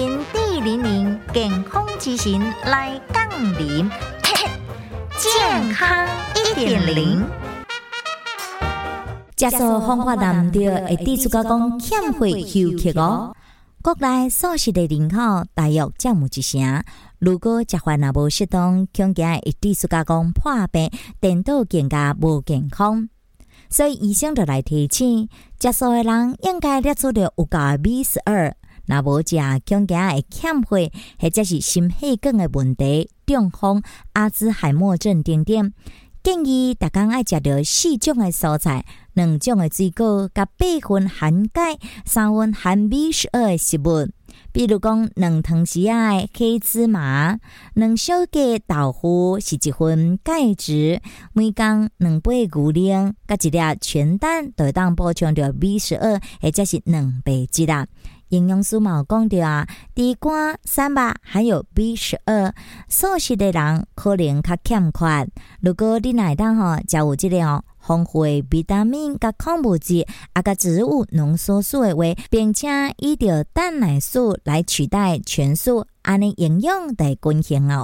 零零健康之行来杠铃，健康一点零。接受方法难着会地主家讲欠费休克哦。国内素食的人口大约占有一成，如果食饭若无适当，恐惊会地主家讲破病，颠倒更加无健康。所以医生就来提醒，食素的人应该列出着有够 B 十二，若无食，恐惊会欠费，或者是心血管的问题、中风、阿兹海默症等等。建议大家爱食着四种的蔬菜，两种的水果，甲八分含钙、三分含 B 十二的食物，比如讲两汤匙啊黑芝麻，两小格豆腐是一份钙质，每工两杯牛奶，甲一粒全蛋，都当补充着 B 十二，或者是蛋白质啦。营养师嘛有讲着啊，地瓜、三巴还有 B 十二，素食的人可能较欠款。如果你内当吼，食有即个哦，丰富的维他命、甲矿物质、啊甲植物浓缩素的话，并且依着蛋奶素来取代全素，安尼营养得均衡哦。